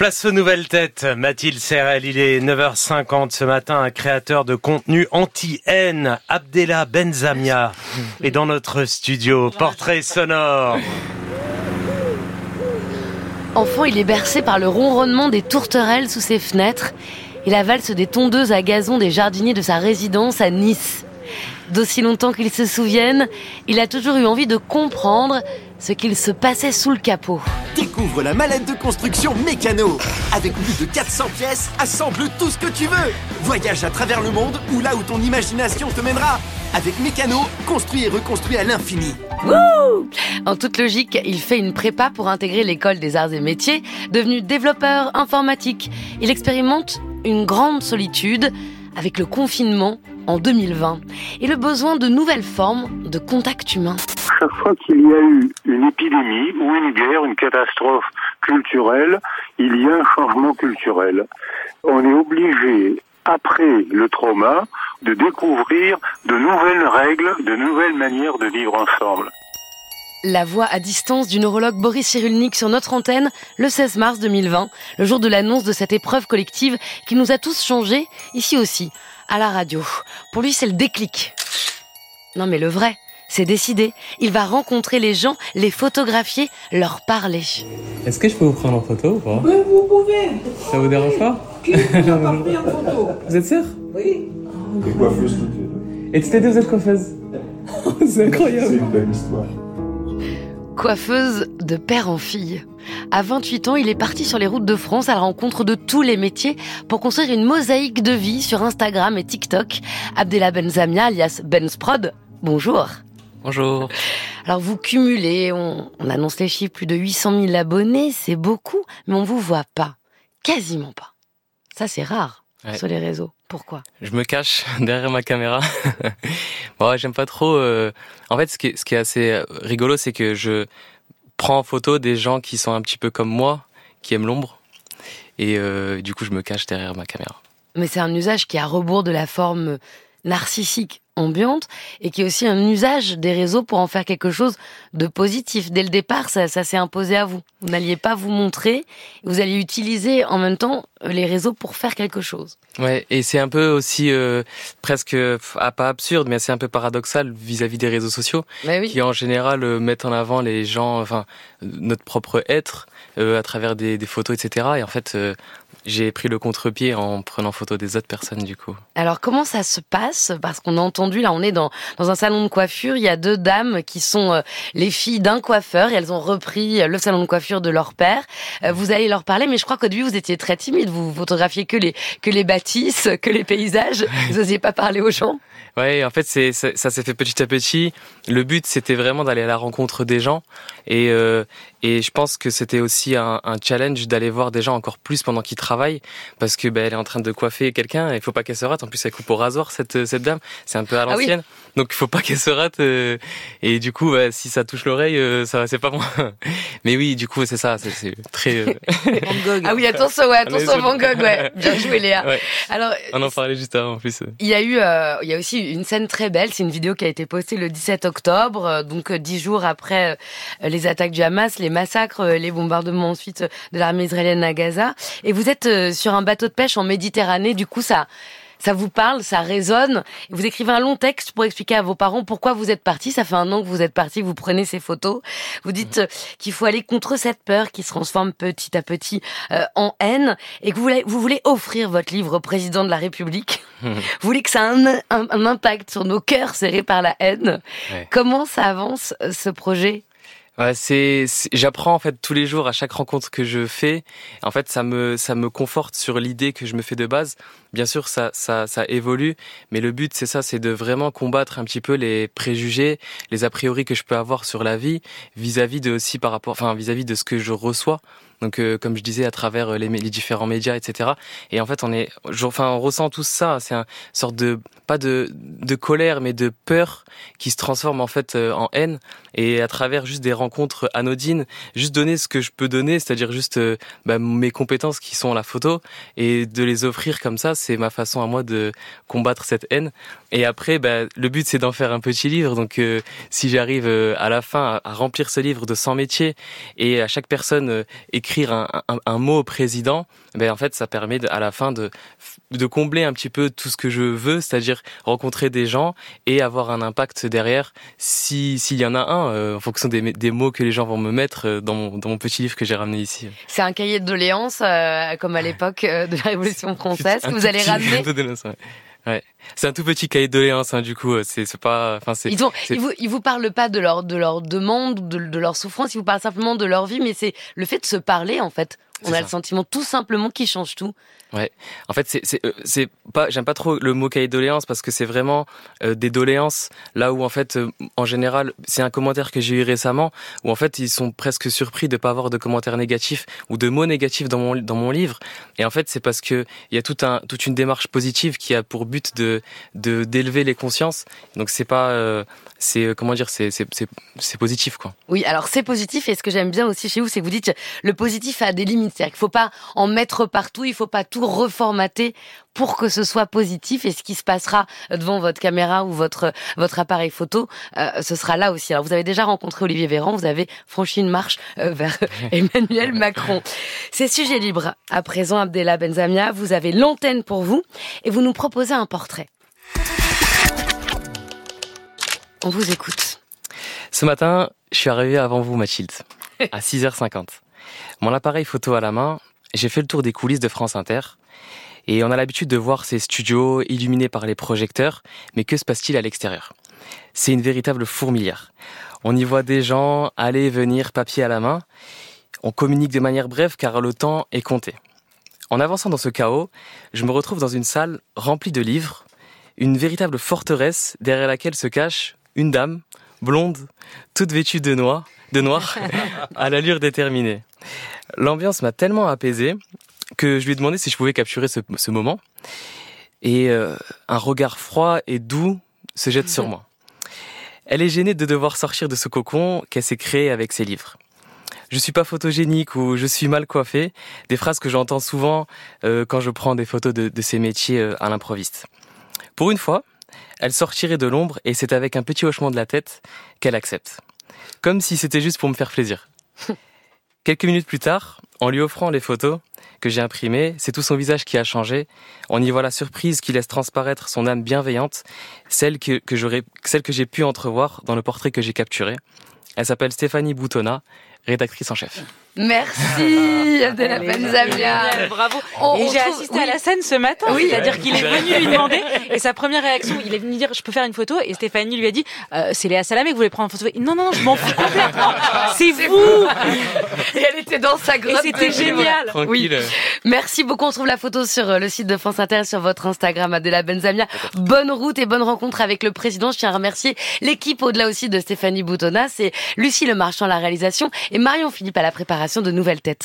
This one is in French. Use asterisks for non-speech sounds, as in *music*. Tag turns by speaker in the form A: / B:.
A: Place aux nouvelles têtes. Mathilde Serrel, il est 9h50 ce matin, un créateur de contenu anti-haine, Abdella Benzamia, est dans notre studio. Portrait sonore.
B: Enfant, il est bercé par le ronronnement des tourterelles sous ses fenêtres et la valse des tondeuses à gazon des jardiniers de sa résidence à Nice. D'aussi longtemps qu'il se souvienne, il a toujours eu envie de comprendre ce qu'il se passait sous le capot.
C: Découvre la mallette de construction Mécano. Avec plus de 400 pièces, assemble tout ce que tu veux. Voyage à travers le monde ou là où ton imagination te mènera. Avec Mécano, construit et reconstruit à l'infini.
B: En toute logique, il fait une prépa pour intégrer l'école des arts et métiers, devenu développeur informatique. Il expérimente une grande solitude avec le confinement en 2020 et le besoin de nouvelles formes de contact humain.
D: Chaque fois qu'il y a eu une épidémie ou une guerre, une catastrophe culturelle, il y a un changement culturel. On est obligé, après le trauma, de découvrir de nouvelles règles, de nouvelles manières de vivre ensemble.
B: La voix à distance du neurologue Boris Cyrulnik sur notre antenne le 16 mars 2020, le jour de l'annonce de cette épreuve collective qui nous a tous changés, ici aussi, à la radio. Pour lui, c'est le déclic. Non mais le vrai, c'est décidé. Il va rencontrer les gens, les photographier, leur parler.
E: Est-ce que je peux vous prendre en photo ou pas?
F: Oui, vous pouvez.
E: Ça vous dérange pas?
F: Qui vous a *laughs* pas pris en photo?
E: Vous êtes sûr
F: Oui.
E: Et toutes les deux, vous êtes coiffeuse? *laughs* C'est incroyable
B: Coiffeuse de père en fille. À 28 ans, il est parti sur les routes de France à la rencontre de tous les métiers pour construire une mosaïque de vie sur Instagram et TikTok. Abdella Benzamia, alias Benzprod, bonjour.
E: Bonjour. *laughs*
B: Alors vous cumulez, on, on annonce les chiffres, plus de 800 000 abonnés, c'est beaucoup, mais on vous voit pas. Quasiment pas. Ça c'est rare
E: Ouais.
B: sur les réseaux. Pourquoi?
E: Je me cache *laughs* derrière ma caméra. *laughs* bon, ouais, j'aime pas trop. euh, En fait, ce qui est, ce qui est assez euh, rigolo, c'est que je prends en photo des gens qui sont un petit peu comme moi, qui aiment l'ombre. Et euh, du coup, je me cache derrière ma caméra.
B: Mais c'est un usage qui est à rebours de la forme narcissique ambiante et qui est aussi un usage des réseaux pour en faire quelque chose de positif. Dès le départ, ça, ça s'est imposé à vous. Vous n'alliez pas vous montrer, vous alliez utiliser en même temps les réseaux pour faire quelque chose.
E: Ouais, et c'est un peu aussi euh, presque, ah, pas absurde, mais c'est un peu paradoxal vis-à-vis des réseaux sociaux.
B: Oui.
E: qui en général euh, mettent en avant les gens, enfin euh, notre propre être euh, à travers des, des photos, etc. Et en fait, j'ai pris le contre-pied en prenant photo des autres personnes du coup.
B: Alors comment ça se passe? Parce qu'on a entendu, là on est dans, dans un salon de coiffure, il y a deux dames qui sont euh, les filles d'un coiffeur et elles ont repris euh, le salon de coiffure de leur père. Euh, vous allez leur parler, mais je crois qu'au début vous étiez très timide, vous photographiez que les, que les bâtisses, *laughs* que les paysages, vous n'osiez pas parler aux gens?
E: Ouais, en fait, c'est ça, ça s'est fait petit à petit. Le but, c'était vraiment d'aller à la rencontre des gens, et euh, et je pense que c'était aussi un, un challenge d'aller voir des gens encore plus pendant qu'ils travaillent, parce que ben elle est en train de coiffer quelqu'un, et il faut pas qu'elle se rate. En plus, elle coupe au rasoir cette cette dame, c'est un peu à
B: Ah oui.
E: l'ancienne, donc il faut pas qu'elle se rate. euh, et du coup, ouais, si ça touche l'oreille, euh, ça c'est pas moi. *laughs* Mais oui, du coup, c'est ça, c'est- c'est très. euh, *laughs*
B: Ah oui, attention, ouais, attention Van Gogh, ouais. *laughs* Bien joué Léa.
E: ouais.
B: Alors,
E: On en parlait juste avant en plus.
B: Il y a eu, euh, il y a aussi une scène très belle. C'est une vidéo qui a été postée le 17 octobre, euh, donc euh, dix jours après euh, les attaques du Hamas, les massacres, euh, les bombardements ensuite euh, de l'armée israélienne à Gaza. Et vous êtes euh, sur un bateau de pêche en Méditerranée. Du coup, ça, ça vous parle, ça résonne. Vous écrivez un long texte pour expliquer à vos parents pourquoi vous êtes partis. Ça fait un an que vous êtes partis. Vous prenez ces photos. Vous dites euh, qu'il faut aller contre cette peur qui se transforme petit à petit euh, en haine et que vous voulez, vous voulez offrir votre livre au président de la République. Vous voulez que ça ait un, un- un impact sur nos cœurs serrés par la haine.
E: Ouais.
B: Comment ça avance ce projet?
E: Ouais, c'est, j'apprends en fait tous les jours à chaque rencontre que je fais. En fait, ça me ça me conforte sur l'idée que je me fais de base. Bien sûr, ça ça ça évolue, mais le but c'est ça, c'est de vraiment combattre un petit peu les préjugés, les a priori que je peux avoir sur la vie vis-à-vis de aussi par rapport, enfin vis-à-vis de ce que je reçois. Donc, euh, comme je disais, à travers euh, les, les différents médias, etc. Et en fait, on est, enfin, on ressent tout ça. C'est un sorte de pas de de colère, mais de peur qui se transforme en fait euh, en haine. Et à travers juste des rencontres anodines, juste donner ce que je peux donner, c'est-à-dire juste euh, bah, mes compétences qui sont la photo, et de les offrir comme ça, c'est ma façon à moi de combattre cette haine. Et après, bah, le but c'est d'en faire un petit livre. Donc, euh, si j'arrive euh, à la fin à, à remplir ce livre de 100 métiers et à chaque personne euh, écrire un, un, un, mot au président, ben en fait ça permet de, à la fin de de combler un petit peu tout ce que je veux, c'est-à-dire rencontrer des gens et avoir un impact derrière si s'il y en a un en fonction des, des mots que les gens vont me mettre dans mon, dans mon petit livre que j'ai ramené ici.
B: C'est un cahier de doléances comme à l'époque de la Révolution *laughs* française que vous allez ramener. *laughs*
E: Ouais. C'est un tout petit cahier de doléances, hein, du coup. C'est, c'est pas, enfin, c'est.
B: Ils, ont, ils vous, ils vous parlent pas de leur, de leur demande, de, de leur souffrance. Ils vous parlent simplement de leur vie, mais c'est le fait de se parler, en fait. On a ça. le sentiment tout simplement qui change tout.
E: Ouais. En fait, c'est c'est euh, c'est pas j'aime pas trop le mot cahier de doléances parce que c'est vraiment euh, des doléances là où en fait euh, en général c'est un commentaire que j'ai eu récemment où en fait ils sont presque surpris de pas avoir de commentaires négatifs ou de mots négatifs dans mon dans mon livre et en fait c'est parce que il y a tout un toute une démarche positive qui a pour but de de d'élever les consciences. Donc c'est pas euh, c'est comment dire c'est c'est c'est c'est positif quoi.
B: Oui, alors c'est positif et ce que j'aime bien aussi chez vous c'est que vous dites le positif a des limites, c'est-à-dire qu'il faut pas en mettre partout, il faut pas tout reformater pour que ce soit positif et ce qui se passera devant votre caméra ou votre votre appareil photo, euh, ce sera là aussi. Alors vous avez déjà rencontré Olivier Véran, vous avez franchi une marche euh, vers *laughs* Emmanuel Macron. C'est sujet libre. À présent, Abdella Benzamia, vous avez l'antenne pour vous et vous nous proposez un portrait. On vous écoute.
E: Ce matin, je suis arrivé avant vous, Mathilde, à 6h50. Mon appareil photo à la main, j'ai fait le tour des coulisses de France Inter. Et on a l'habitude de voir ces studios illuminés par les projecteurs, mais que se passe-t-il à l'extérieur? C'est une véritable fourmilière. On y voit des gens aller et venir, papier à la main. On communique de manière brève car le temps est compté. En avançant dans ce chaos, je me retrouve dans une salle remplie de livres, une véritable forteresse derrière laquelle se cache une dame, blonde, toute vêtue de noir, de noir, *laughs* à l'allure déterminée. L'ambiance m'a tellement apaisé que je lui ai demandé si je pouvais capturer ce, ce moment. Et euh, un regard froid et doux se jette sur moi. Elle est gênée de devoir sortir de ce cocon qu'elle s'est créé avec ses livres. Je suis pas photogénique ou je suis mal coiffé, des phrases que j'entends souvent euh, quand je prends des photos de, de ces métiers euh, à l'improviste. Pour une fois, elle sortirait de l'ombre et c'est avec un petit hochement de la tête qu'elle accepte. Comme si c'était juste pour me faire plaisir. *laughs* Quelques minutes plus tard, en lui offrant les photos que j'ai imprimées, c'est tout son visage qui a changé. On y voit la surprise qui laisse transparaître son âme bienveillante, celle que, que j'aurais, celle que j'ai pu entrevoir dans le portrait que j'ai capturé. Elle s'appelle Stéphanie Boutonna, rédactrice en chef.
B: Merci *laughs* Abdella Benzamia.
G: Bravo. On, et j'ai assisté oui. à la scène ce matin, oui. c'est-à-dire qu'il est venu lui demander et sa première réaction, il est venu dire je peux faire une photo et Stéphanie lui a dit euh, c'est Léa Salamé que vous voulez prendre en photo. Non non non, je m'en fous complètement. *laughs* C'est vous.
B: et elle était dans sa grotte.
G: Et c'était génial.
E: Tranquille.
B: Oui. Merci beaucoup. On trouve la photo sur euh, le site de France Inter sur votre Instagram Adela Benzamia. Bonne route et bonne rencontre avec le président. Je tiens à remercier l'équipe au-delà aussi de Stéphanie Boutonna, c'est Lucie Le Marchand la réalisation et Marion Philippe à la préparation de nouvelles têtes.